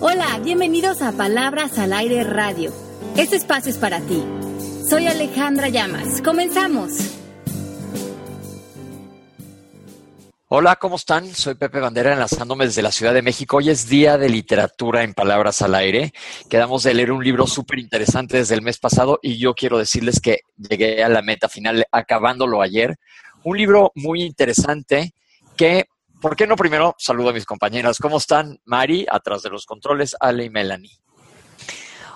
Hola, bienvenidos a Palabras al Aire Radio. Este espacio es para ti. Soy Alejandra Llamas. Comenzamos. Hola, ¿cómo están? Soy Pepe Bandera enlazándome desde la Ciudad de México. Hoy es Día de Literatura en Palabras al Aire. Quedamos de leer un libro súper interesante desde el mes pasado y yo quiero decirles que llegué a la meta final acabándolo ayer. Un libro muy interesante que ¿Por qué no primero saludo a mis compañeras? ¿Cómo están? Mari, atrás de los controles, Ale y Melanie.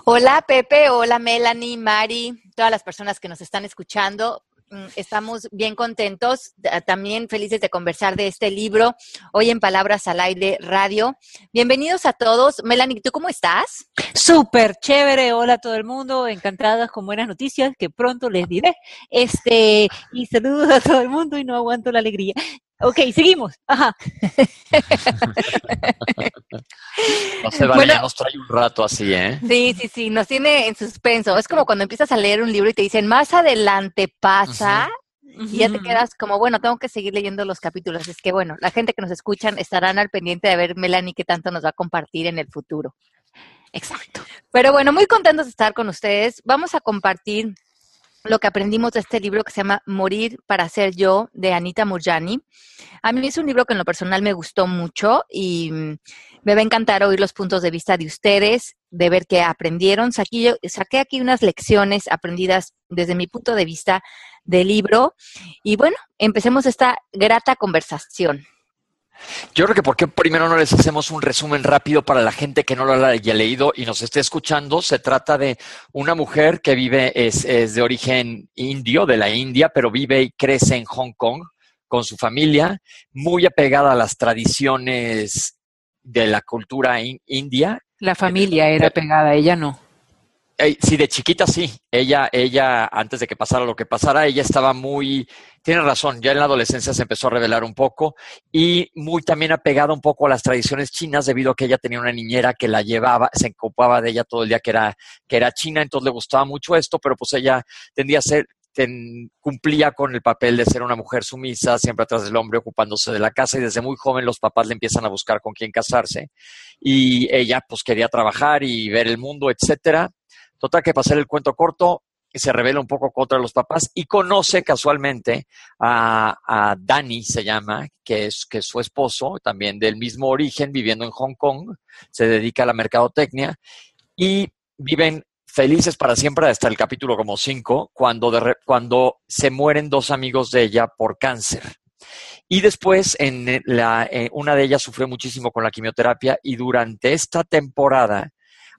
Hola Pepe, hola Melanie, Mari, todas las personas que nos están escuchando. Mm, estamos bien contentos, también felices de conversar de este libro hoy en Palabras al Aire Radio. Bienvenidos a todos. Melanie, ¿tú cómo estás? Súper chévere, hola a todo el mundo, encantadas con buenas noticias que pronto les diré. Este, y saludos a todo el mundo y no aguanto la alegría. Ok, seguimos. Ajá. no se vale, ya nos trae un rato así, ¿eh? Sí, sí, sí, nos tiene en suspenso. Es como cuando empiezas a leer un libro y te dicen, más adelante pasa, y ya te quedas como, bueno, tengo que seguir leyendo los capítulos. Es que, bueno, la gente que nos escuchan estarán al pendiente de ver Melanie qué tanto nos va a compartir en el futuro. Exacto. Pero bueno, muy contentos de estar con ustedes. Vamos a compartir lo que aprendimos de este libro que se llama Morir para ser yo, de Anita Murjani. A mí es un libro que en lo personal me gustó mucho y mm, me va a encantar oír los puntos de vista de ustedes, de ver qué aprendieron. Saqué, saqué aquí unas lecciones aprendidas desde mi punto de vista del libro y bueno, empecemos esta grata conversación. Yo creo que por qué primero no les hacemos un resumen rápido para la gente que no lo haya leído y nos esté escuchando. Se trata de una mujer que vive, es, es de origen indio, de la India, pero vive y crece en Hong Kong con su familia, muy apegada a las tradiciones de la cultura india. La familia era apegada, ella no. Sí, de chiquita sí. Ella, ella, antes de que pasara lo que pasara, ella estaba muy, tiene razón, ya en la adolescencia se empezó a revelar un poco y muy también apegada un poco a las tradiciones chinas debido a que ella tenía una niñera que la llevaba, se ocupaba de ella todo el día que era, que era china, entonces le gustaba mucho esto, pero pues ella tendía a ser, cumplía con el papel de ser una mujer sumisa, siempre atrás del hombre, ocupándose de la casa y desde muy joven los papás le empiezan a buscar con quién casarse y ella pues quería trabajar y ver el mundo, etcétera. Total que pasar el cuento corto, se revela un poco contra los papás y conoce casualmente a, a Danny, se llama, que es, que es su esposo, también del mismo origen, viviendo en Hong Kong, se dedica a la mercadotecnia y viven felices para siempre hasta el capítulo como 5, cuando, cuando se mueren dos amigos de ella por cáncer. Y después, en la, eh, una de ellas sufrió muchísimo con la quimioterapia y durante esta temporada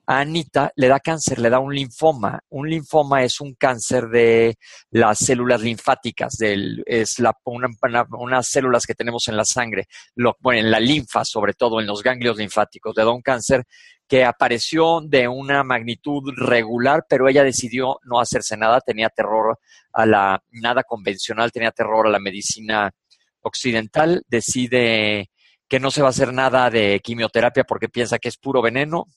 a Anita le da cáncer, le da un linfoma. Un linfoma es un cáncer de las células linfáticas, es la, unas células que tenemos en la sangre, lo, bueno, en la linfa, sobre todo en los ganglios linfáticos. Le da un cáncer que apareció de una magnitud regular, pero ella decidió no hacerse nada, tenía terror a la nada convencional, tenía terror a la medicina occidental, decide que no se va a hacer nada de quimioterapia porque piensa que es puro veneno,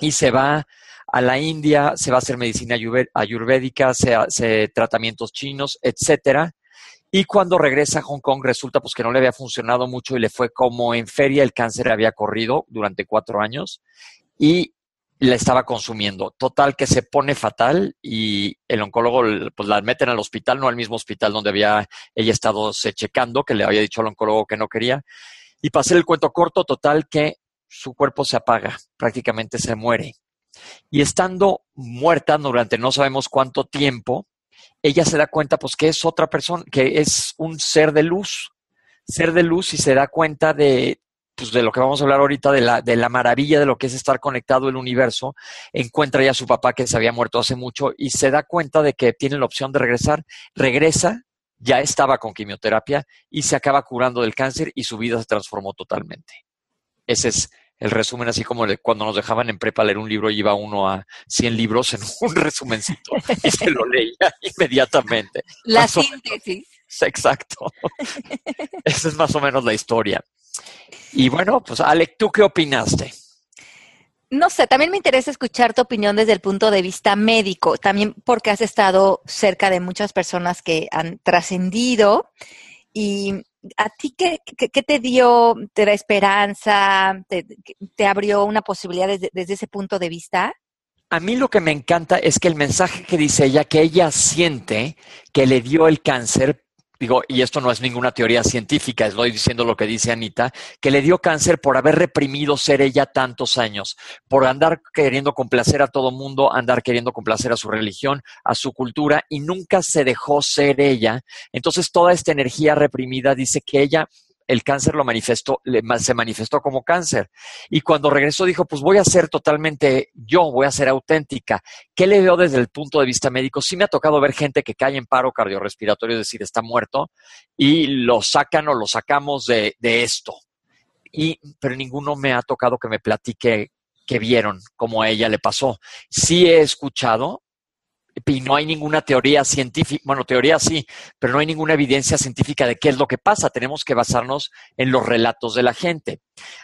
y se va a la India, se va a hacer medicina ayurvédica, se hace tratamientos chinos, etcétera. Y cuando regresa a Hong Kong resulta pues que no le había funcionado mucho y le fue como en feria, el cáncer había corrido durante cuatro años y la estaba consumiendo. Total que se pone fatal y el oncólogo pues la meten al hospital, no al mismo hospital donde había ella estado se checando, que le había dicho al oncólogo que no quería. Y pasé el cuento corto, total que su cuerpo se apaga, prácticamente se muere. Y estando muerta durante no sabemos cuánto tiempo, ella se da cuenta pues que es otra persona, que es un ser de luz, ser de luz y se da cuenta de, pues, de lo que vamos a hablar ahorita, de la, de la maravilla de lo que es estar conectado el universo, encuentra ya a su papá que se había muerto hace mucho y se da cuenta de que tiene la opción de regresar, regresa, ya estaba con quimioterapia y se acaba curando del cáncer y su vida se transformó totalmente. Ese es el resumen, así como cuando nos dejaban en prepa leer un libro, iba uno a 100 libros en un resumencito y se lo leía inmediatamente. La síntesis. Exacto. Esa es más o menos la historia. Y bueno, pues Alec, ¿tú qué opinaste? No sé, también me interesa escuchar tu opinión desde el punto de vista médico, también porque has estado cerca de muchas personas que han trascendido y ¿A ti qué, qué, te dio, te da esperanza, te, te abrió una posibilidad desde, desde ese punto de vista? A mí lo que me encanta es que el mensaje que dice ella, que ella siente que le dio el cáncer, digo, y esto no es ninguna teoría científica, estoy diciendo lo que dice Anita, que le dio cáncer por haber reprimido ser ella tantos años, por andar queriendo complacer a todo mundo, andar queriendo complacer a su religión, a su cultura, y nunca se dejó ser ella. Entonces toda esta energía reprimida dice que ella el cáncer lo manifestó, le- se manifestó como cáncer. Y cuando regresó dijo, pues voy a ser totalmente yo, voy a ser auténtica. ¿Qué le veo desde el punto de vista médico? Sí me ha tocado ver gente que cae en paro cardiorrespiratorio, es decir, está muerto, y lo sacan o lo sacamos de, de esto. Y, pero ninguno me ha tocado que me platique que vieron cómo a ella le pasó. Sí he escuchado, y no hay ninguna teoría científica, bueno, teoría sí, pero no hay ninguna evidencia científica de qué es lo que pasa. Tenemos que basarnos en los relatos de la gente.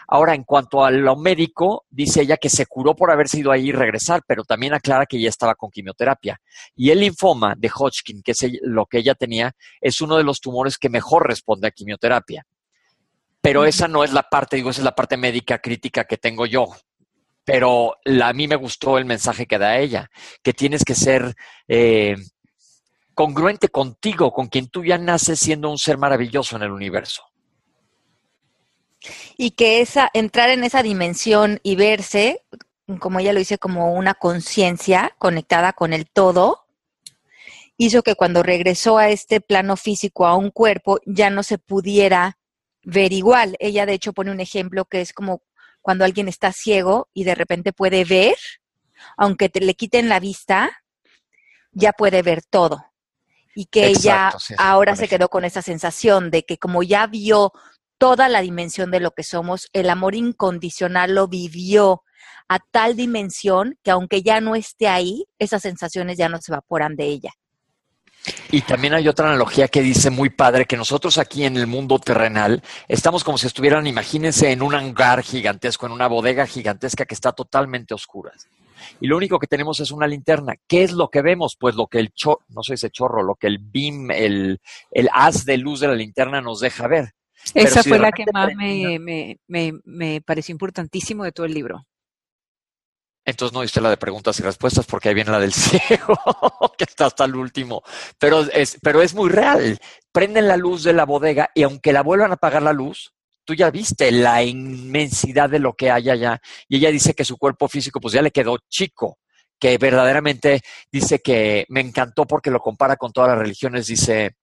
Ahora, en cuanto a lo médico, dice ella que se curó por haberse ido ahí y regresar, pero también aclara que ya estaba con quimioterapia. Y el linfoma de Hodgkin, que es lo que ella tenía, es uno de los tumores que mejor responde a quimioterapia. Pero esa no es la parte, digo, esa es la parte médica crítica que tengo yo. Pero la- a mí me gustó el mensaje que da ella, que tienes que ser eh, congruente contigo, con quien tú ya naces siendo un ser maravilloso en el universo. Y que esa, entrar en esa dimensión y verse, como ella lo dice, como una conciencia conectada con el todo, hizo que cuando regresó a este plano físico, a un cuerpo, ya no se pudiera ver igual. Ella de hecho pone un ejemplo que es como cuando alguien está ciego y de repente puede ver, aunque te, le quiten la vista, ya puede ver todo. Y que ella sí, ahora se quedó con esa sensación de que como ya vio toda la dimensión de lo que somos, el amor incondicional lo vivió a tal dimensión que aunque ya no esté ahí, esas sensaciones ya no se evaporan de ella. Y también hay otra analogía que dice muy padre que nosotros aquí en el mundo terrenal estamos como si estuvieran, imagínense, en un hangar gigantesco, en una bodega gigantesca que está totalmente oscura. Y lo único que tenemos es una linterna. ¿Qué es lo que vemos? Pues lo que el chorro, no sé ese chorro, lo que el beam, el, el haz de luz de la linterna nos deja ver. Esa si fue la que más me, me, me, me pareció importantísimo de todo el libro. Entonces no diste la de preguntas y respuestas porque ahí viene la del ciego, que está hasta el último. Pero es, pero es muy real. Prenden la luz de la bodega y aunque la vuelvan a apagar la luz, tú ya viste la inmensidad de lo que hay allá. Y ella dice que su cuerpo físico pues ya le quedó chico, que verdaderamente dice que me encantó porque lo compara con todas las religiones. Dice,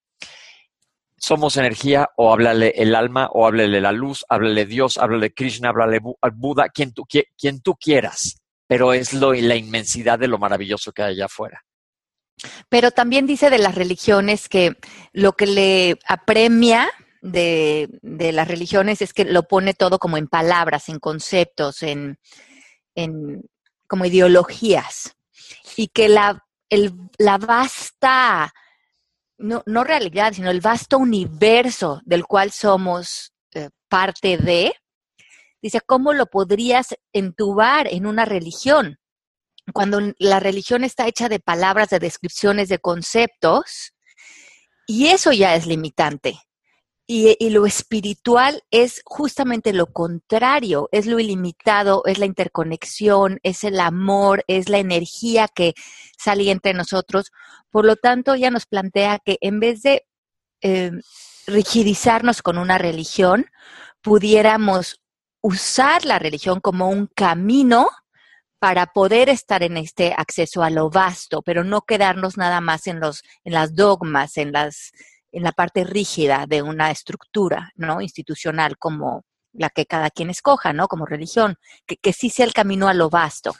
somos energía o háblale el alma o háblale la luz, háblale Dios, háblale Krishna, háblale Bu- al Buda, quien tú, qui- quien tú quieras pero es lo, la inmensidad de lo maravilloso que hay allá afuera. Pero también dice de las religiones que lo que le apremia de, de las religiones es que lo pone todo como en palabras, en conceptos, en, en como ideologías. Y que la, el, la vasta, no, no realidad, sino el vasto universo del cual somos eh, parte de, dice, ¿cómo lo podrías entubar en una religión? Cuando la religión está hecha de palabras, de descripciones, de conceptos, y eso ya es limitante. Y, lo espiritual es justamente lo contrario, es lo ilimitado, es la interconexión, es el amor, es la energía que sale entre nosotros. Por lo tanto, ya nos plantea que en vez de eh, rigidizarnos con una religión, pudiéramos usar la religión como un camino para poder estar en este acceso a lo vasto, pero no quedarnos nada más en los en las dogmas, en las en la parte rígida de una estructura, ¿no? institucional como la que cada quien escoja, ¿no? como religión, que, que sí sea el camino a lo vasto.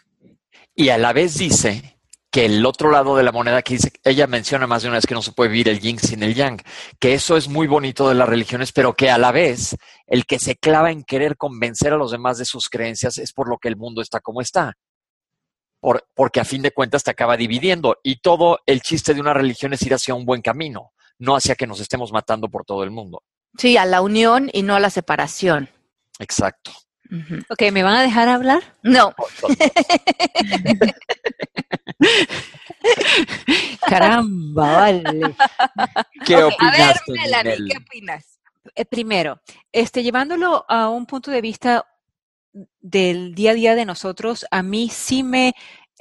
Y a la vez dice que el otro lado de la moneda que dice, ella menciona más de una vez que no se puede vivir el yin sin el yang, que eso es muy bonito de las religiones, pero que a la vez el que se clava en querer convencer a los demás de sus creencias es por lo que el mundo está como está. Por, porque a fin de cuentas te acaba dividiendo y todo el chiste de una religión es ir hacia un buen camino, no hacia que nos estemos matando por todo el mundo. Sí, a la unión y no a la separación. Exacto. Uh -huh. Ok, ¿me van a dejar hablar? No. Caramba, vale. ¿Qué okay, opinaste, a ver, Melanie, ¿qué opinas? eh, primero, este, llevándolo a un punto de vista del día a día de nosotros, a mí sí me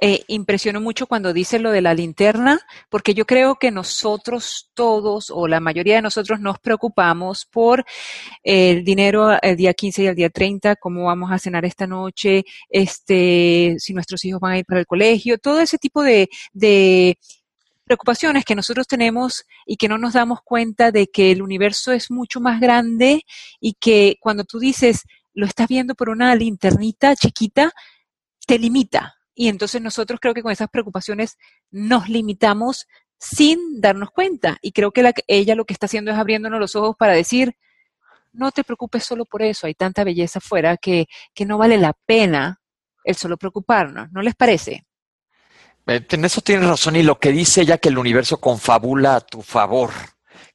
eh, impresionó mucho cuando dice lo de la linterna, porque yo creo que nosotros todos o la mayoría de nosotros nos preocupamos por el dinero el día 15 y el día 30, cómo vamos a cenar esta noche, este, si nuestros hijos van a ir para el colegio, todo ese tipo de, de preocupaciones que nosotros tenemos y que no nos damos cuenta de que el universo es mucho más grande y que cuando tú dices, lo estás viendo por una linternita chiquita, te limita. Y entonces nosotros creo que con esas preocupaciones nos limitamos sin darnos cuenta. Y creo que la, ella lo que está haciendo es abriéndonos los ojos para decir, no te preocupes solo por eso, hay tanta belleza afuera que, que no vale la pena el solo preocuparnos. ¿No les parece? Eh, en eso tienes razón y lo que dice ella que el universo confabula a tu favor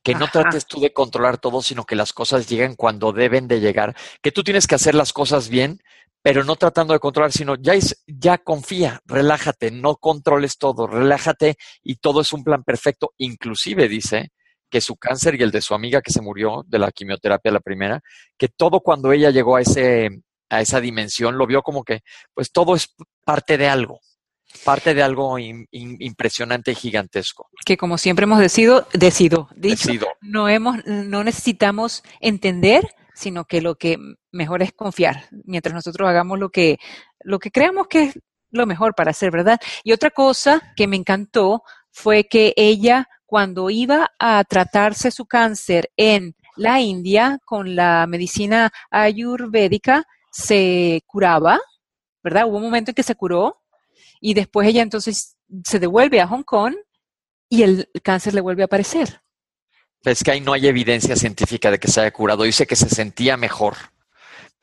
que no trates tú de controlar todo, sino que las cosas lleguen cuando deben de llegar, que tú tienes que hacer las cosas bien, pero no tratando de controlar, sino ya, ya confía, relájate, no controles todo, relájate y todo es un plan perfecto. Inclusive dice que su cáncer y el de su amiga que se murió de la quimioterapia la primera, que todo cuando ella llegó a ese a esa dimensión lo vio como que pues todo es parte de algo, parte de algo impresionante y gigantesco. Que como siempre hemos decido, decido, dicho, no hemos, no necesitamos entender, sino que lo que mejor es confiar, mientras nosotros hagamos lo que, lo que creamos que es lo mejor para hacer, ¿verdad? Y otra cosa que me encantó fue que ella, cuando iba a tratarse su cáncer en la India con la medicina ayurvédica, se curaba, ¿verdad? Hubo un momento en que se curó y después ella entonces se devuelve a Hong Kong y el cáncer le vuelve a aparecer. Es que ahí no hay evidencia científica de que se haya curado. Dice que se sentía mejor,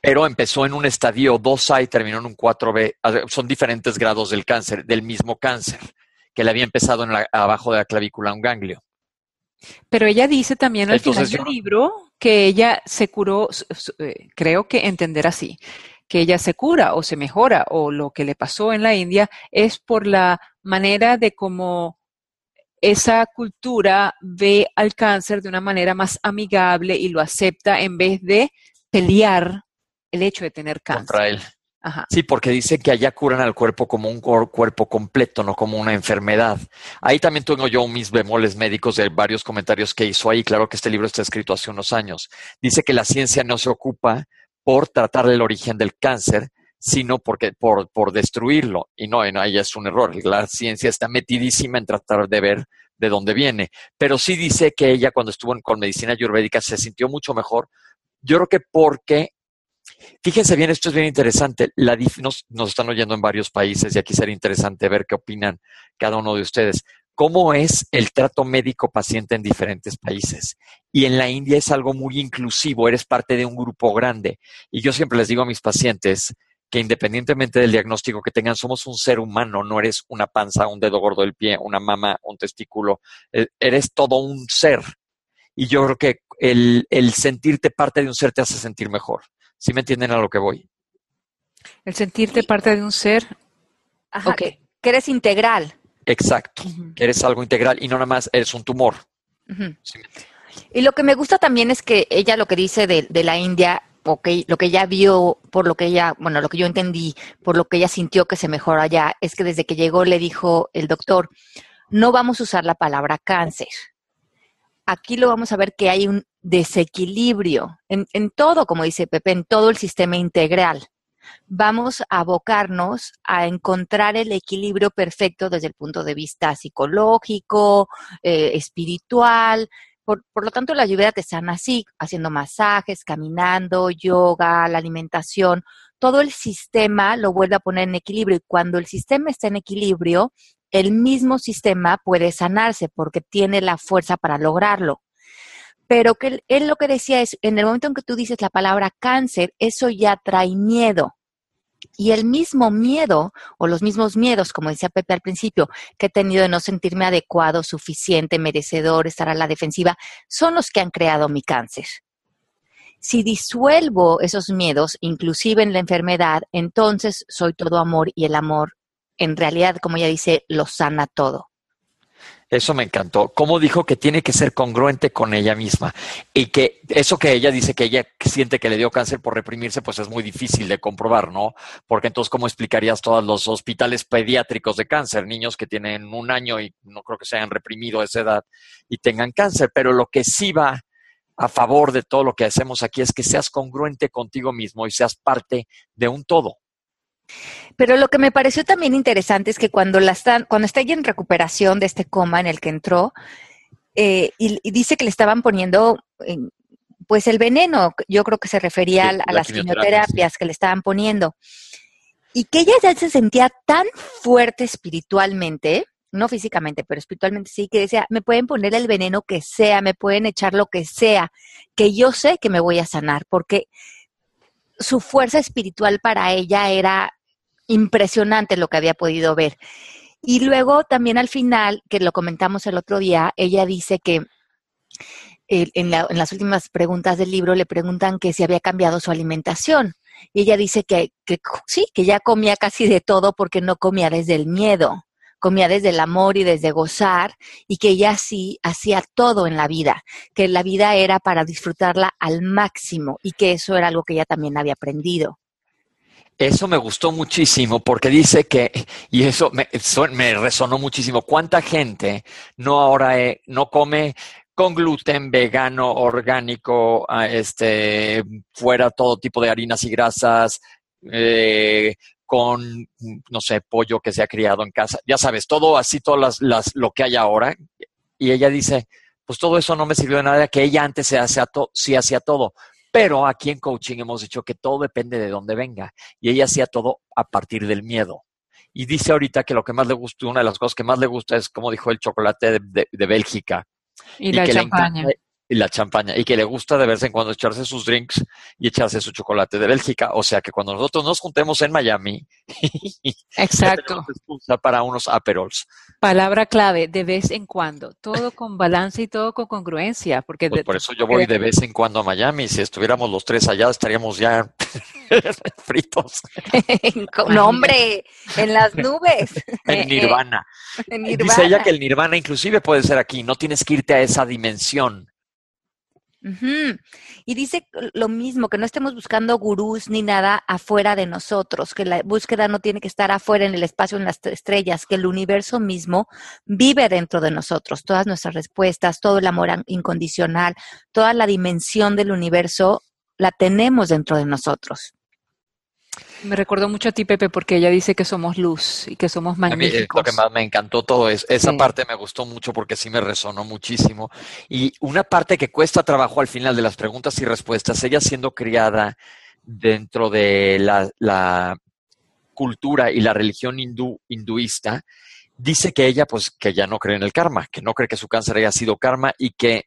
pero empezó en un estadio 2A y terminó en un 4B. Son diferentes grados del cáncer, del mismo cáncer, que le había empezado en abajo de la clavícula un ganglio. Pero ella dice también al final del libro que ella se curó, eh, creo que entender así, que ella se cura o se mejora o lo que le pasó en la India es por la manera de cómo esa cultura ve al cáncer de una manera más amigable y lo acepta en vez de pelear el hecho de tener cáncer. Contra él. Sí, porque dice que allá curan al cuerpo como un cuerpo completo, no como una enfermedad. Ahí también tengo yo mis bemoles médicos de varios comentarios que hizo ahí. Claro que este libro está escrito hace unos años. Dice que la ciencia no se ocupa por tratar el origen del cáncer, sino porque, por, por destruirlo. Y no, ahí es un error. La ciencia está metidísima en tratar de ver de dónde viene. Pero sí dice que ella cuando estuvo con medicina ayurvédica se sintió mucho mejor. Yo creo que porque, fíjense bien, esto es bien interesante. La, nos, nos están oyendo en varios países y aquí sería interesante ver qué opinan cada uno de ustedes cómo es el trato médico-paciente en diferentes países. Y en la India es algo muy inclusivo, eres parte de un grupo grande. Y yo siempre les digo a mis pacientes que independientemente del diagnóstico que tengan, somos un ser humano, no eres una panza, un dedo gordo del pie, una mama, un testículo, e, eres todo un ser. Y yo creo que el, sentirte parte de un ser te hace sentir mejor. ¿Sí me entienden a lo que voy? El sentirte parte de un ser. Ajá, que eres integral. Exacto, que eres algo integral y no nada más eres un tumor. Y lo que me gusta también es que ella lo que dice de, de la India, lo que ella vio, por lo que ella, bueno, lo que yo entendí, por lo que ella sintió que se mejoró allá, es que desde que llegó le dijo el doctor, no vamos a usar la palabra cáncer. Aquí lo vamos a ver que hay un desequilibrio en, en todo, como dice Pepe, en todo el sistema integral vamos a abocarnos a encontrar el equilibrio perfecto desde el punto de vista psicológico, eh, espiritual. Por, lo tanto, la ayurveda te sana así, haciendo masajes, caminando, yoga, la alimentación. Todo el sistema lo vuelve a poner en equilibrio y cuando el sistema está en equilibrio, el mismo sistema puede sanarse porque tiene la fuerza para lograrlo. Pero que él, lo que decía es, en el momento en que tú dices la palabra cáncer, eso ya trae miedo. Y el mismo miedo, o los mismos miedos, como decía Pepe al principio, que he tenido de no sentirme adecuado, suficiente, merecedor, estar a la defensiva, son los que han creado mi cáncer. Si disuelvo esos miedos, inclusive en la enfermedad, entonces soy todo amor y el amor, en realidad, como ella dice, lo sana todo. Eso me encantó. Cómo dijo que tiene que ser congruente con ella misma y que eso que ella dice que ella siente que le dio cáncer por reprimirse, pues es muy difícil de comprobar, ¿no? Porque entonces, ¿cómo explicarías todos los hospitales pediátricos de cáncer? Niños que tienen un año y no creo que se hayan reprimido a esa edad y tengan cáncer. Pero lo que sí va a favor de todo lo que hacemos aquí es que seas congruente contigo mismo y seas parte de un todo. Pero lo que me pareció también interesante es que cuando, la están, cuando está ella en recuperación de este coma en el que entró, eh, y, dice que le estaban poniendo pues el veneno, yo creo que se refería a, las quimioterapias que le estaban poniendo, y que ella ya se sentía tan fuerte espiritualmente, no físicamente, pero espiritualmente sí, que decía, me pueden poner el veneno que sea, me pueden echar lo que sea, que yo sé que me voy a sanar, porque su fuerza espiritual para ella era impresionante lo que había podido ver. Y luego también al final, que lo comentamos el otro día, ella dice que eh, en, las últimas preguntas del libro le preguntan que si había cambiado su alimentación. Y ella dice que, que sí, que ya comía casi de todo porque no comía desde el miedo comía desde el amor y desde gozar y que ella sí hacía todo en la vida, que la vida era para disfrutarla al máximo y que eso era algo que ella también había aprendido. Eso me gustó muchísimo porque dice que, y eso me, resonó muchísimo, ¿cuánta gente no ahora eh, no come con gluten, vegano, orgánico, ah, este, fuera todo tipo de harinas y grasas, eh, con, no sé, pollo que se ha criado en casa, ya sabes, todo así, todo las, las, lo que hay ahora. Y ella dice, pues todo eso no me sirvió de nada, que ella antes se hacía sí hacía todo. Pero aquí en coaching hemos dicho que todo depende de dónde venga. Y ella hacía todo a partir del miedo. Y dice ahorita que lo que más le gusta, una de las cosas que más le gusta es, como dijo, el chocolate de, de, Bélgica. Y, la champaña y la champaña y que le gusta de vez en cuando echarse sus drinks y echarse su chocolate de Bélgica. O sea que cuando nosotros nos juntemos en Miami, exacto, para unos aperols. Palabra clave, de vez en cuando, todo con balance y todo con congruencia, porque pues por eso yo voy de vez en cuando a Miami. Si estuviéramos los tres allá, estaríamos ya fritos. no, hombre, en las nubes. en Nirvana. en Nirvana. Dice ella que el Nirvana inclusive puede ser aquí. No tienes que irte a esa dimensión y dice lo mismo, que no estemos buscando gurús ni nada afuera de nosotros, que la búsqueda no tiene que estar afuera en el espacio, en las estrellas, que el universo mismo vive dentro de nosotros. Todas nuestras respuestas, todo el amor incondicional, toda la dimensión del universo la tenemos dentro de nosotros. Me recordó mucho a ti, Pepe, porque ella dice que somos luz y que somos magníficos. A mí, lo que más me encantó todo es, esa parte me gustó mucho porque sí me resonó muchísimo. Y una parte que cuesta trabajo al final de las preguntas y respuestas, ella siendo criada dentro de la, cultura y la religión hindú, hinduista, dice que ella, pues, que ya no cree en el karma, que no cree que su cáncer haya sido karma y que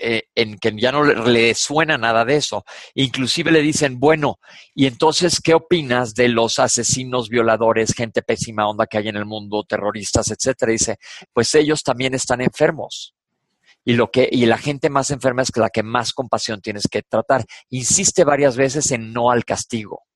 eh, en que ya no le, suena nada de eso. Inclusive le dicen, bueno, y entonces, ¿qué opinas de los asesinos, violadores, gente pésima onda que hay en el mundo, terroristas, etcétera? dice, pues ellos también están enfermos. Y, lo que, y la gente más enferma es la que más compasión tienes que tratar. Insiste varias veces en no al castigo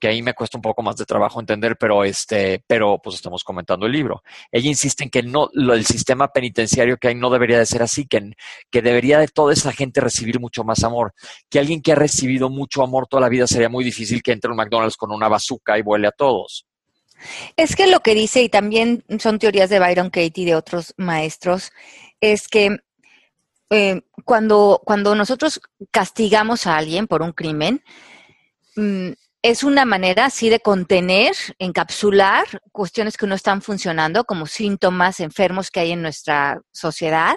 que ahí me cuesta un poco más de trabajo entender, pero este, pero pues estamos comentando el libro. Ella insiste en que no, el sistema penitenciario que hay no debería de ser así, que, que debería de toda esa gente recibir mucho más amor. Que alguien que ha recibido mucho amor toda la vida sería muy difícil que entre un McDonald's con una bazooka y vuele a todos. Es que lo que dice, y también son teorías de Byron Katie y de otros maestros, es que eh, cuando, cuando nosotros castigamos a alguien por un crimen, mm, es una manera, sí, de contener, encapsular cuestiones que no están funcionando como síntomas enfermos que hay en nuestra sociedad,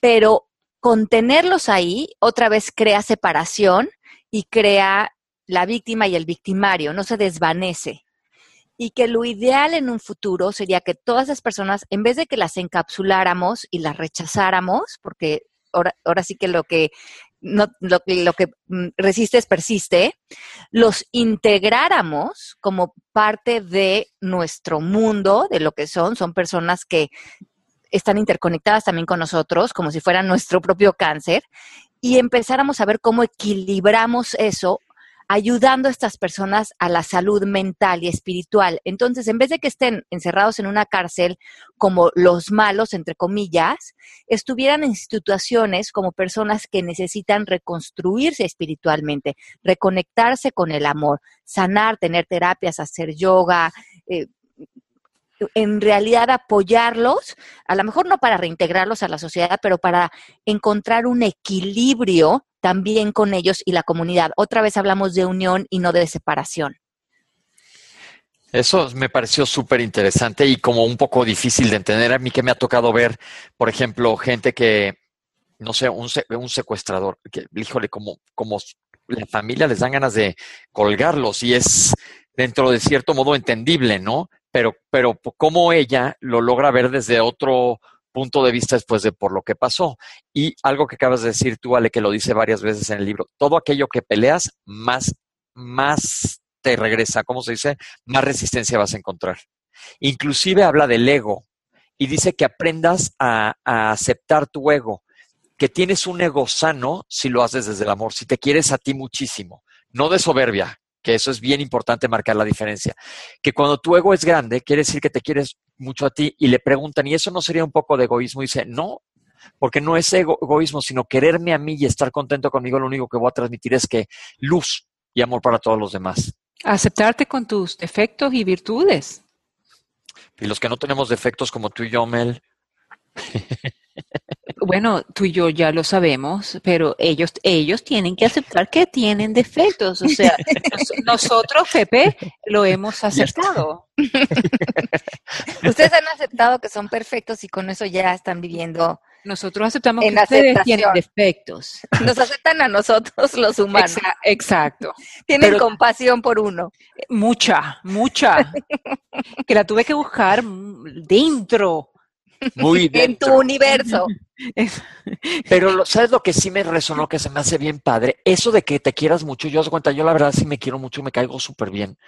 pero contenerlos ahí otra vez crea separación y crea la víctima y el victimario, no se desvanece. Y que lo ideal en un futuro sería que todas esas personas, en vez de que las encapsuláramos y las rechazáramos, porque ahora, ahora sí que lo que no, lo, lo que mm, resistes persiste, los integráramos como parte de nuestro mundo, de lo que son, son personas que están interconectadas también con nosotros, como si fueran nuestro propio cáncer, y empezáramos a ver cómo equilibramos eso ayudando a estas personas a la salud mental y espiritual. Entonces, en vez de que estén encerrados en una cárcel como los malos, entre comillas, estuvieran en situaciones como personas que necesitan reconstruirse espiritualmente, reconectarse con el amor, sanar, tener terapias, hacer yoga. Eh, en realidad apoyarlos, a lo mejor no para reintegrarlos a la sociedad, pero para encontrar un equilibrio también con ellos y la comunidad. Otra vez hablamos de unión y no de separación. Eso me pareció súper interesante y como un poco difícil de entender. A mí que me ha tocado ver, por ejemplo, gente que, no sé, un, un secuestrador, que, híjole, como, como la familia les dan ganas de colgarlos y es dentro de cierto modo entendible, ¿no? Pero, pero como ella lo logra ver desde otro punto de vista después de por lo que pasó. Y algo que acabas de decir tú, Ale, que lo dice varias veces en el libro, todo aquello que peleas, más, más te regresa, ¿cómo se dice? Más resistencia vas a encontrar. Inclusive habla del ego y dice que aprendas a aceptar tu ego, que tienes un ego sano si lo haces desde el amor, si te quieres a ti muchísimo, no de soberbia, que eso es bien importante marcar la diferencia. Que cuando tu ego es grande, quiere decir que te quieres mucho a ti y le preguntan, ¿y eso no sería un poco de egoísmo? Y dice, no, porque no es egoísmo, sino quererme a mí y estar contento conmigo, lo único que voy a transmitir es que luz y amor para todos los demás. Aceptarte con tus defectos y virtudes. Y los que no tenemos defectos como tú y yo, Mel. Bueno, tú y yo ya lo sabemos, pero ellos, ellos tienen que aceptar que tienen defectos. O sea, nosotros, Pepe, lo hemos aceptado. Ustedes han aceptado que son perfectos y con eso ya están viviendo. Nosotros aceptamos que ustedes tienen defectos. Nos aceptan a nosotros los humanos. Exacto. Tienen compasión por uno. Mucha, mucha. que la tuve que buscar dentro muy bien. en tu universo. Pero, ¿sabes lo que sí me resonó, que se me hace bien padre? Eso de que te quieras mucho. Yo os cuenta, yo la verdad sí me quiero mucho, me caigo súper bien.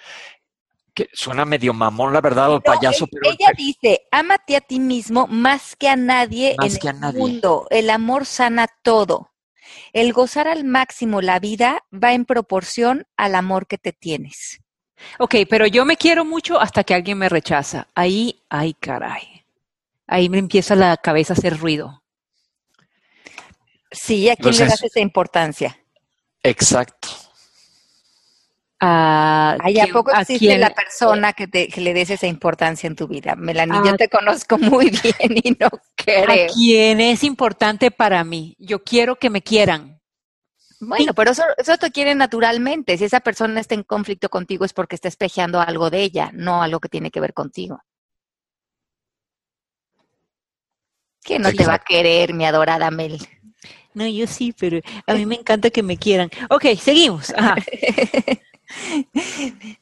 Que suena medio mamón, la verdad, o payaso. pero ella dice, ámate a ti mismo más que a nadie en el mundo. El amor sana todo. El gozar al máximo la vida va en proporción al amor que te tienes. Ok, pero yo me quiero mucho hasta que alguien me rechaza. Ahí, ay, caray ahí me empieza la cabeza a hacer ruido. Sí, ¿a quién le das esa importancia? Exacto. ¿A, ¿A poco existe la persona que, te, le des esa importancia en tu vida? Melanie, yo te conozco muy bien y no creo. ¿A quién es importante para mí? Yo quiero que me quieran. Bueno, pero eso, eso te quiere naturalmente. Si esa persona está en conflicto contigo es porque está espejeando algo de ella, no algo que tiene que ver contigo. ¿Quién no te va a querer, mi adorada Mel? No, yo sí, pero a mí me encanta que me quieran. Ok, seguimos.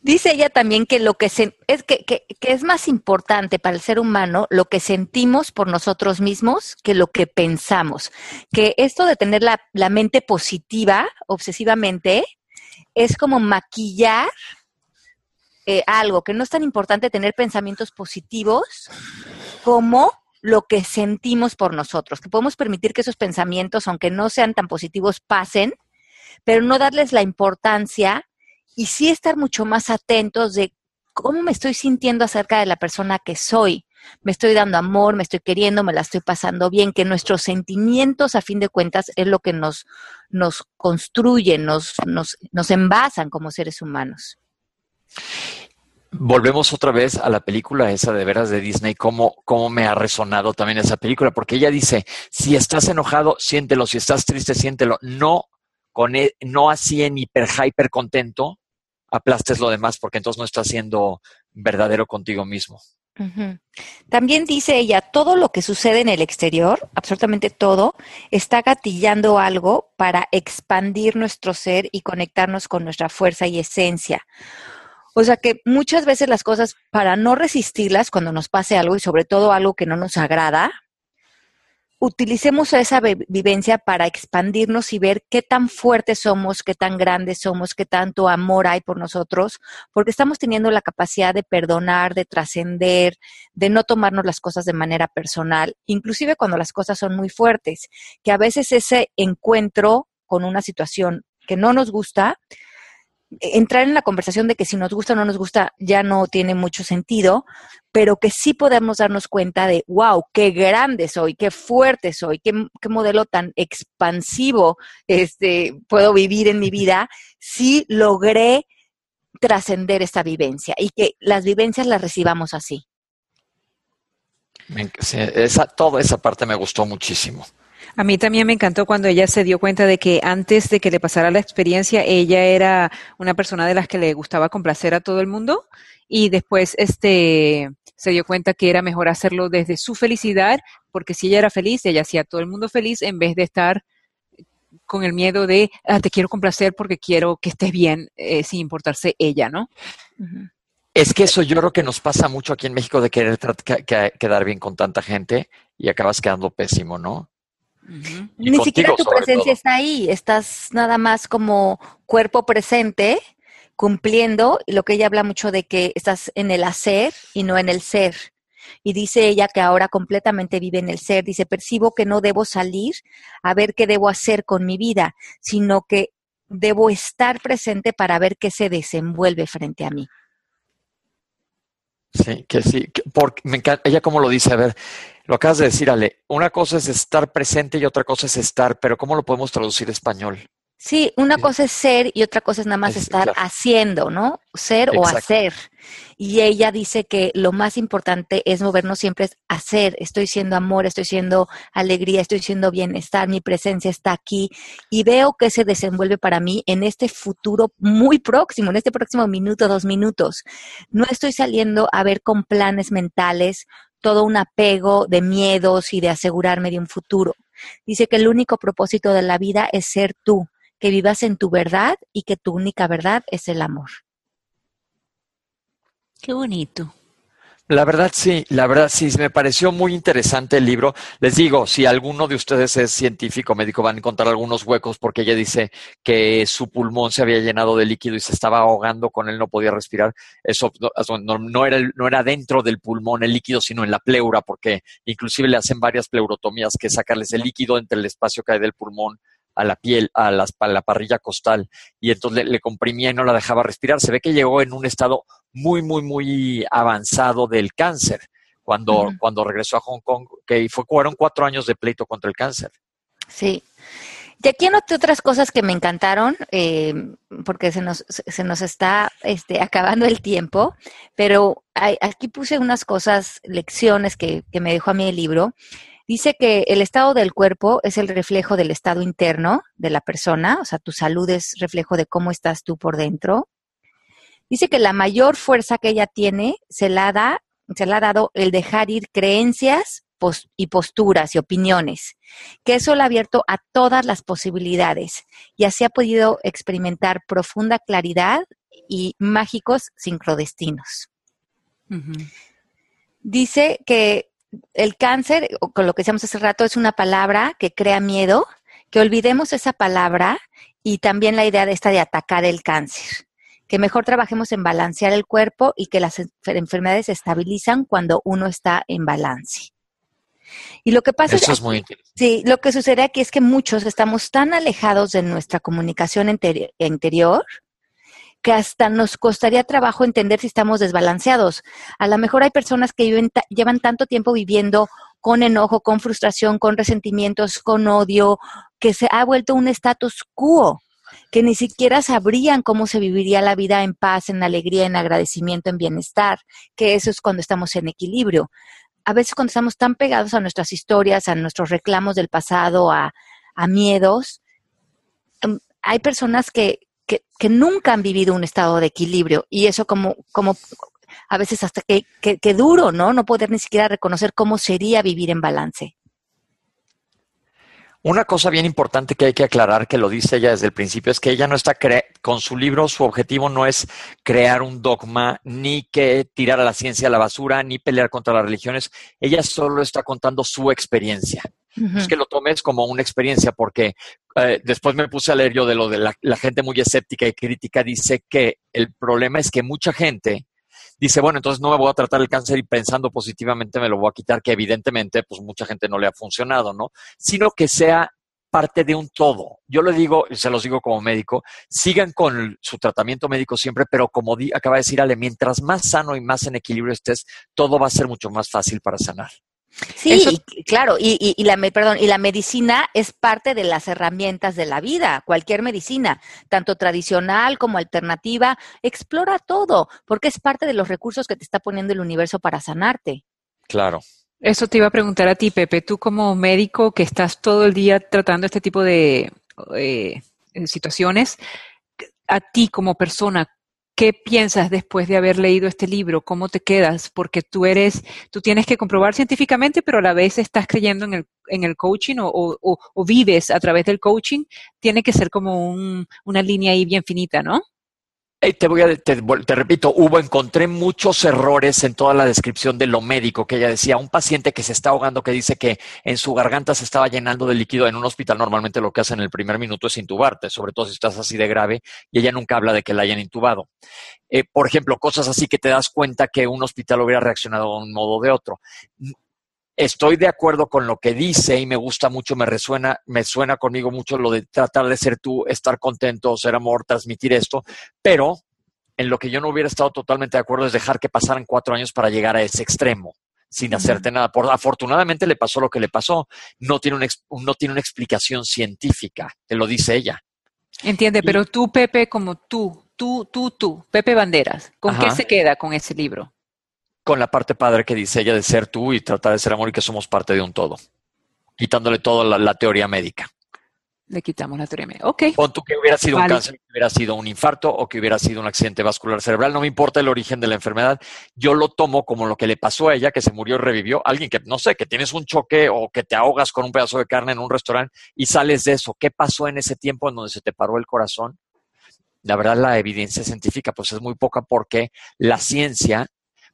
Dice ella también que lo que, se, es que, que, es más importante para el ser humano lo que sentimos por nosotros mismos que lo que pensamos. Que esto de tener la, la mente positiva obsesivamente es como maquillar eh, algo, que no es tan importante tener pensamientos positivos como lo que sentimos por nosotros, que podemos permitir que esos pensamientos, aunque no sean tan positivos, pasen, pero no darles la importancia y sí estar mucho más atentos de cómo me estoy sintiendo acerca de la persona que soy. Me estoy dando amor, me estoy queriendo, me la estoy pasando bien, que nuestros sentimientos, a fin de cuentas, es lo que nos, nos construyen, nos, nos, nos envasan como seres humanos. Volvemos otra vez a la película esa de veras de Disney, cómo, cómo me ha resonado también esa película, porque ella dice, si estás enojado, siéntelo, si estás triste, siéntelo, no, con e, no así en hiper, hyper contento, aplastes lo demás, porque entonces no estás siendo verdadero contigo mismo. También dice ella, todo lo que sucede en el exterior, absolutamente todo, está gatillando algo para expandir nuestro ser y conectarnos con nuestra fuerza y esencia. O sea que muchas veces las cosas, para no resistirlas cuando nos pase algo y sobre todo algo que no nos agrada, utilicemos esa vivencia para expandirnos y ver qué tan fuertes somos, qué tan grandes somos, qué tanto amor hay por nosotros, porque estamos teniendo la capacidad de perdonar, de trascender, de no tomarnos las cosas de manera personal, inclusive cuando las cosas son muy fuertes, que a veces ese encuentro con una situación que no nos gusta, entrar en la conversación de que si nos gusta o no nos gusta ya no tiene mucho sentido, pero que sí podemos darnos cuenta de, wow, qué grande soy, qué fuerte soy, qué, qué modelo tan expansivo este, puedo vivir en mi vida, si logré trascender esta vivencia y que las vivencias las recibamos así. esa, toda esa parte me gustó muchísimo. A mí también me encantó cuando ella se dio cuenta de que antes de que le pasara la experiencia, ella era una persona de las que le gustaba complacer a todo el mundo y después este se dio cuenta que era mejor hacerlo desde su felicidad, porque si ella era feliz, ella hacía a todo el mundo feliz en vez de estar con el miedo de ah, te quiero complacer porque quiero que estés bien eh, sin importarse ella, ¿no? Es que eso yo creo que nos pasa mucho aquí en México de querer quedar bien con tanta gente y acabas quedando pésimo, ¿no? Ni siquiera tu presencia está ahí, estás nada más como cuerpo presente, cumpliendo, lo que ella habla mucho de que estás en el hacer y no en el ser. Y dice ella que ahora completamente vive en el ser. Dice, percibo que no debo salir a ver qué debo hacer con mi vida, sino que debo estar presente para ver qué se desenvuelve frente a mí. Sí, que sí. porque me encanta, ella como lo dice, a ver, lo acabas de decir, Ale, una cosa es estar presente y otra cosa es estar, pero ¿cómo lo podemos traducir a español? Sí, una cosa es ser y otra cosa es nada más estar haciendo, ¿no? Ser o hacer. Y ella dice que lo más importante es movernos siempre es hacer. Estoy siendo amor, estoy siendo alegría, estoy siendo bienestar, mi presencia está aquí y veo que se desenvuelve para mí en este futuro muy próximo, en este próximo minuto, dos minutos. No estoy saliendo a ver con planes mentales todo un apego de miedos y de asegurarme de un futuro. Dice que el único propósito de la vida es ser tú que vivas en tu verdad y que tu única verdad es el amor. Qué bonito. La verdad sí, la verdad sí, me pareció muy interesante el libro. Les digo, si alguno de ustedes es científico, médico, van a encontrar algunos huecos porque ella dice que su pulmón se había llenado de líquido y se estaba ahogando con él, no podía respirar. Eso no, era, no era dentro del pulmón el líquido, sino en la pleura, porque inclusive le hacen varias pleurotomías que sacarles el líquido entre el espacio que hay del pulmón a la piel, a, las, la parrilla costal, y entonces le, comprimía y no la dejaba respirar. Se ve que llegó en un estado muy, muy, muy avanzado del cáncer cuando, cuando regresó a Hong Kong, que fue, fueron cuatro años de pleito contra el cáncer. Sí. Y aquí anoté otras cosas que me encantaron, eh, porque se nos, se nos está este, acabando el tiempo, pero aquí puse unas cosas, lecciones que, que me dejó a mí el libro. Dice que el estado del cuerpo es el reflejo del estado interno de la persona, o sea, tu salud es reflejo de cómo estás tú por dentro. Dice que la mayor fuerza que ella tiene se la, da, se la ha dado el dejar ir creencias y posturas y opiniones, que eso le ha abierto a todas las posibilidades y así ha podido experimentar profunda claridad y mágicos sincrodestinos. Dice que el cáncer, con lo que decíamos hace rato, es una palabra que crea miedo, que olvidemos esa palabra y también la idea de esta de atacar el cáncer. Que mejor trabajemos en balancear el cuerpo y que las enfermedades se estabilizan cuando uno está en balance. Y lo que pasa Eso es, muy Sí, lo que sucede aquí es que muchos estamos tan alejados de nuestra comunicación interior que hasta nos costaría trabajo entender si estamos desbalanceados. A lo mejor hay personas que llevan tanto tiempo viviendo con enojo, con frustración, con resentimientos, con odio, que se ha vuelto un status quo, que ni siquiera sabrían cómo se viviría la vida en paz, en alegría, en agradecimiento, en bienestar, que eso es cuando estamos en equilibrio. A veces cuando estamos tan pegados a nuestras historias, a nuestros reclamos del pasado, a, miedos, em, hay personas que, que, nunca han vivido un estado de equilibrio y eso como, como a veces hasta que, que, duro, ¿no? No poder ni siquiera reconocer cómo sería vivir en balance. Una cosa bien importante que hay que aclarar, que lo dice ella desde el principio, es que ella no está con su libro, su objetivo no es crear un dogma, ni que tirar a la ciencia a la basura, ni pelear contra las religiones. Ella solo está contando su experiencia. Es que lo tomes como una experiencia, porque eh, después me puse a leer yo de lo de la, gente muy escéptica y crítica, dice que el problema es que mucha gente dice, bueno, entonces no me voy a tratar el cáncer y pensando positivamente me lo voy a quitar, que evidentemente pues mucha gente no le ha funcionado, ¿no? Sino que sea parte de un todo. Yo le digo, se los digo como médico, sigan con su tratamiento médico siempre, pero como acaba de decir Ale, mientras más sano y más en equilibrio estés, todo va a ser mucho más fácil para sanar. Sí, claro, y, la, perdón, y la medicina es parte de las herramientas de la vida, cualquier medicina, tanto tradicional como alternativa, explora todo, porque es parte de los recursos que te está poniendo el universo para sanarte. Claro. Eso te iba a preguntar a ti, Pepe, tú como médico que estás todo el día tratando este tipo de eh, situaciones, a ti como persona, ¿Qué piensas después de haber leído este libro? ¿Cómo te quedas? Porque tú eres, tú tienes que comprobar científicamente, pero a la vez estás creyendo en el, en el coaching o, o, vives a través del coaching. Tiene que ser como un, una línea ahí bien finita, ¿no? Te voy a, te, repito, hubo, encontré muchos errores en toda la descripción de lo médico que ella decía. Un paciente que se está ahogando que dice que en su garganta se estaba llenando de líquido en un hospital. Normalmente lo que hacen en el primer minuto es intubarte, sobre todo si estás así de grave, y ella nunca habla de que la hayan intubado. Eh, por ejemplo, cosas así que te das cuenta que un hospital hubiera reaccionado de un modo o de otro estoy de acuerdo con lo que dice y me gusta mucho, me resuena, me suena conmigo mucho lo de tratar de ser tú, estar contento, ser amor, transmitir esto, pero en lo que yo no hubiera estado totalmente de acuerdo es dejar que pasaran cuatro años para llegar a ese extremo sin hacerte nada. Por, afortunadamente le pasó lo que le pasó. No tiene, una, no tiene una explicación científica, te lo dice ella. Entiende, pero tú, Pepe, como tú, tú, tú, tú, Pepe Banderas, ¿con qué se queda con ese libro? Con la parte padre que dice ella de ser tú y tratar de ser amor y que somos parte de un todo, quitándole toda la, teoría médica. Le quitamos la teoría médica. Ok. Pon tú que hubiera sido un cáncer, que hubiera sido un infarto o que hubiera sido un accidente vascular cerebral. No me importa el origen de la enfermedad. Yo lo tomo como lo que le pasó a ella, que se murió y revivió. Alguien que, no sé, que tienes un choque o que te ahogas con un pedazo de carne en un restaurante y sales de eso. ¿Qué pasó en ese tiempo en donde se te paró el corazón? La verdad, la evidencia científica pues es muy poca porque la ciencia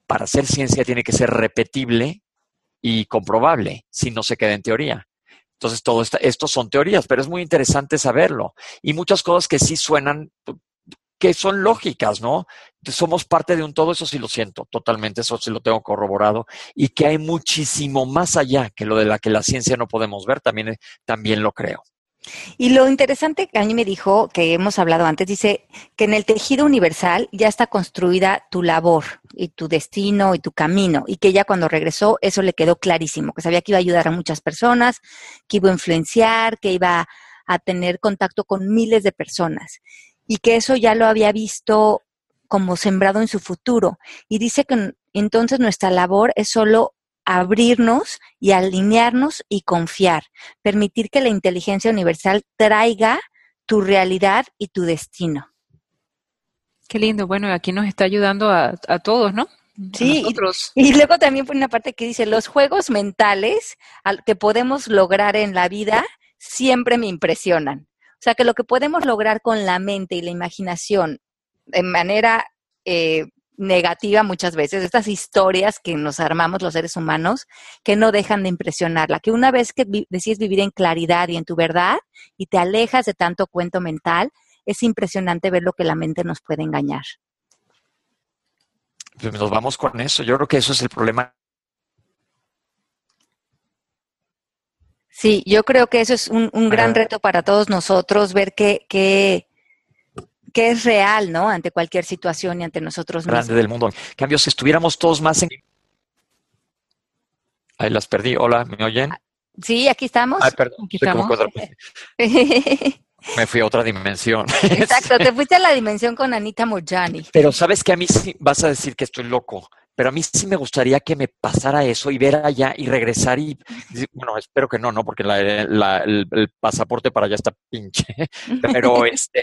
para hacer ciencia tiene que ser repetible y comprobable, si no se queda en teoría. Entonces, todo esto son teorías, pero es muy interesante saberlo. Y muchas cosas que sí suenan, que son lógicas, ¿no? Somos parte de un todo, eso sí lo siento, totalmente, eso sí lo tengo corroborado. Y que hay muchísimo más allá que lo de la que la ciencia no podemos ver, también, también lo creo. Y lo interesante que a mí me dijo, que hemos hablado antes, dice que en el tejido universal ya está construida tu labor y tu destino y tu camino, y que ya cuando regresó eso le quedó clarísimo, que sabía que iba a ayudar a muchas personas, que iba a influenciar, que iba a tener contacto con miles de personas, y que eso ya lo había visto como sembrado en su futuro. Y dice que entonces nuestra labor es solo abrirnos y alinearnos y confiar, permitir que la inteligencia universal traiga tu realidad y tu destino. Qué lindo, bueno, aquí nos está ayudando a, todos, ¿no? Sí, y, luego también por una parte que dice, los juegos mentales que podemos lograr en la vida siempre me impresionan. O sea, que lo que podemos lograr con la mente y la imaginación de manera eh, negativa muchas veces, estas historias que nos armamos los seres humanos, que no dejan de impresionarla, que una vez que decides vivir en claridad y en tu verdad y te alejas de tanto cuento mental, es impresionante ver lo que la mente nos puede engañar. Pues nos vamos con eso, yo creo que eso es el problema. Sí, yo creo que eso es un, gran reto para todos nosotros, ver qué, qué, que es real, ¿no? Ante cualquier situación y ante nosotros mismos. Grande del mundo. En cambio, si estuviéramos todos más en... Ahí las perdí. Hola, ¿me oyen? Ah, sí, aquí estamos. Ay, perdón. Aquí estamos. Me fui a otra dimensión. Exacto, te fuiste a la dimensión con Anita Mojani. Pero sabes que a mí sí vas a decir que estoy loco pero a mí sí me gustaría que me pasara eso y ver allá y regresar y, bueno, espero que no, ¿no? Porque el, pasaporte para allá está pinche, pero este,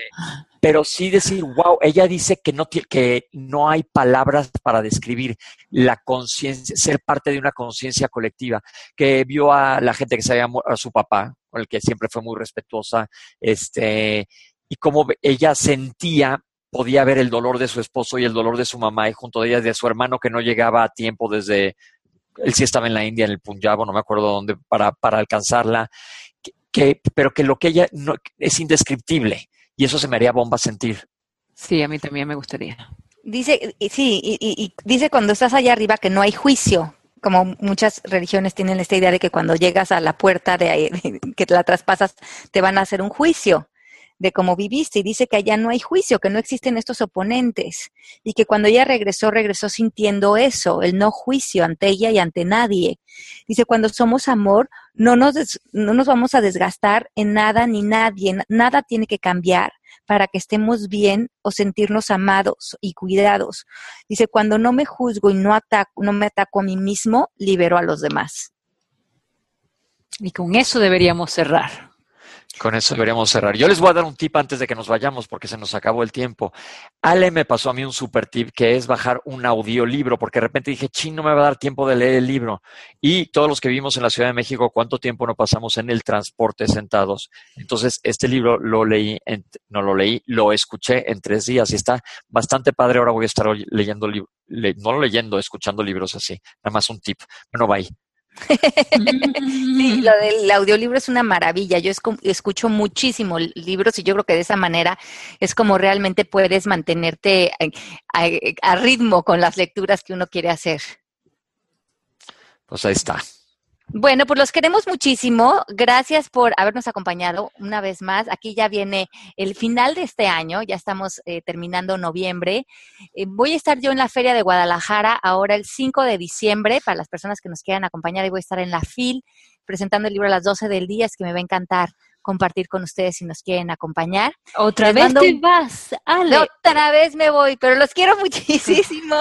pero sí decir, wow, ella dice que no, que no hay palabras para describir la conciencia, ser parte de una conciencia colectiva, que vio a la gente que se había a su papá, con el que siempre fue muy respetuosa, este, y cómo ella sentía podía ver el dolor de su esposo y el dolor de su mamá y junto a ella de su hermano que no llegaba a tiempo desde, él sí estaba en la India, en el Punjab, no me acuerdo dónde, para, para alcanzarla, que, pero que lo que ella no, es indescriptible y eso se me haría bomba sentir. Sí, a mí también me gustaría. Dice, sí, y, y, dice cuando estás allá arriba que no hay juicio, como muchas religiones tienen esta idea de que cuando llegas a la puerta de, que la traspasas, te van a hacer un juicio de cómo viviste y dice que allá no hay juicio, que no existen estos oponentes y que cuando ella regresó, regresó sintiendo eso, el no juicio ante ella y ante nadie. Dice, cuando somos amor, no nos, no nos vamos a desgastar en nada ni nadie, nada tiene que cambiar para que estemos bien o sentirnos amados y cuidados. Dice, cuando no me juzgo y no, ataco, no me ataco a mí mismo, libero a los demás. Y con eso deberíamos cerrar. Con eso deberíamos cerrar. Yo les voy a dar un tip antes de que nos vayamos porque se nos acabó el tiempo. Ale me pasó a mí un super tip que es bajar un audiolibro porque de repente dije, ching, no me va a dar tiempo de leer el libro. Y todos los que vivimos en la Ciudad de México, ¿cuánto tiempo no pasamos en el transporte sentados? Entonces, este libro lo leí, no lo leí, lo escuché en tres días y está bastante padre. Ahora voy a estar leyendo, no leyendo, escuchando libros así. Nada más un tip. Bueno, bye. lo del audiolibro es una maravilla. Yo escucho muchísimo libros y yo creo que de esa manera es como realmente puedes mantenerte a ritmo con las lecturas que uno quiere hacer. Pues ahí está. Bueno, pues los queremos muchísimo. Gracias por habernos acompañado una vez más. Aquí ya viene el final de este año, ya estamos eh, terminando noviembre. Eh, voy a estar yo en la Feria de Guadalajara ahora el 5 de diciembre, para las personas que nos quieran acompañar, y voy a estar en la FIL presentando el libro a las 12 del día, es que me va a encantar compartir con ustedes si nos quieren acompañar. Otra vez te vas, Ale. Otra vez me voy, pero los quiero muchísimo.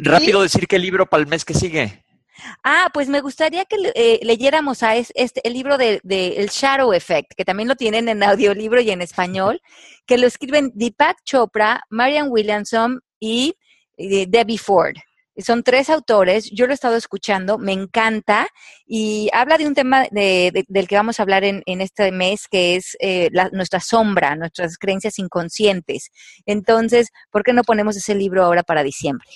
Rápido decir qué libro para el mes que sigue. Ah, pues me gustaría que eh, leyéramos a este, el libro de, El Shadow Effect, que también lo tienen en audiolibro y en español, que lo escriben Deepak Chopra, Marian Williamson y eh, Debbie Ford. Son tres autores, yo lo he estado escuchando, me encanta y habla de un tema del que vamos a hablar en, este mes, que es eh, nuestra sombra, nuestras creencias inconscientes. Entonces, ¿por qué no ponemos ese libro ahora para diciembre?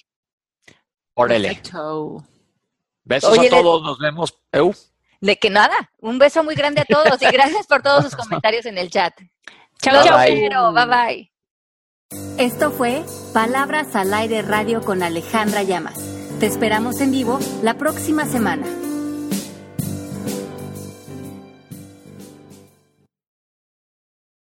Órale. Besos a todos, nos vemos. De que nada, un beso muy grande a todos y gracias por todos sus comentarios en el chat. Chao, chao. Bye bye. Esto fue Palabras al Aire Radio con Alejandra Llamas. Te esperamos en vivo la próxima semana.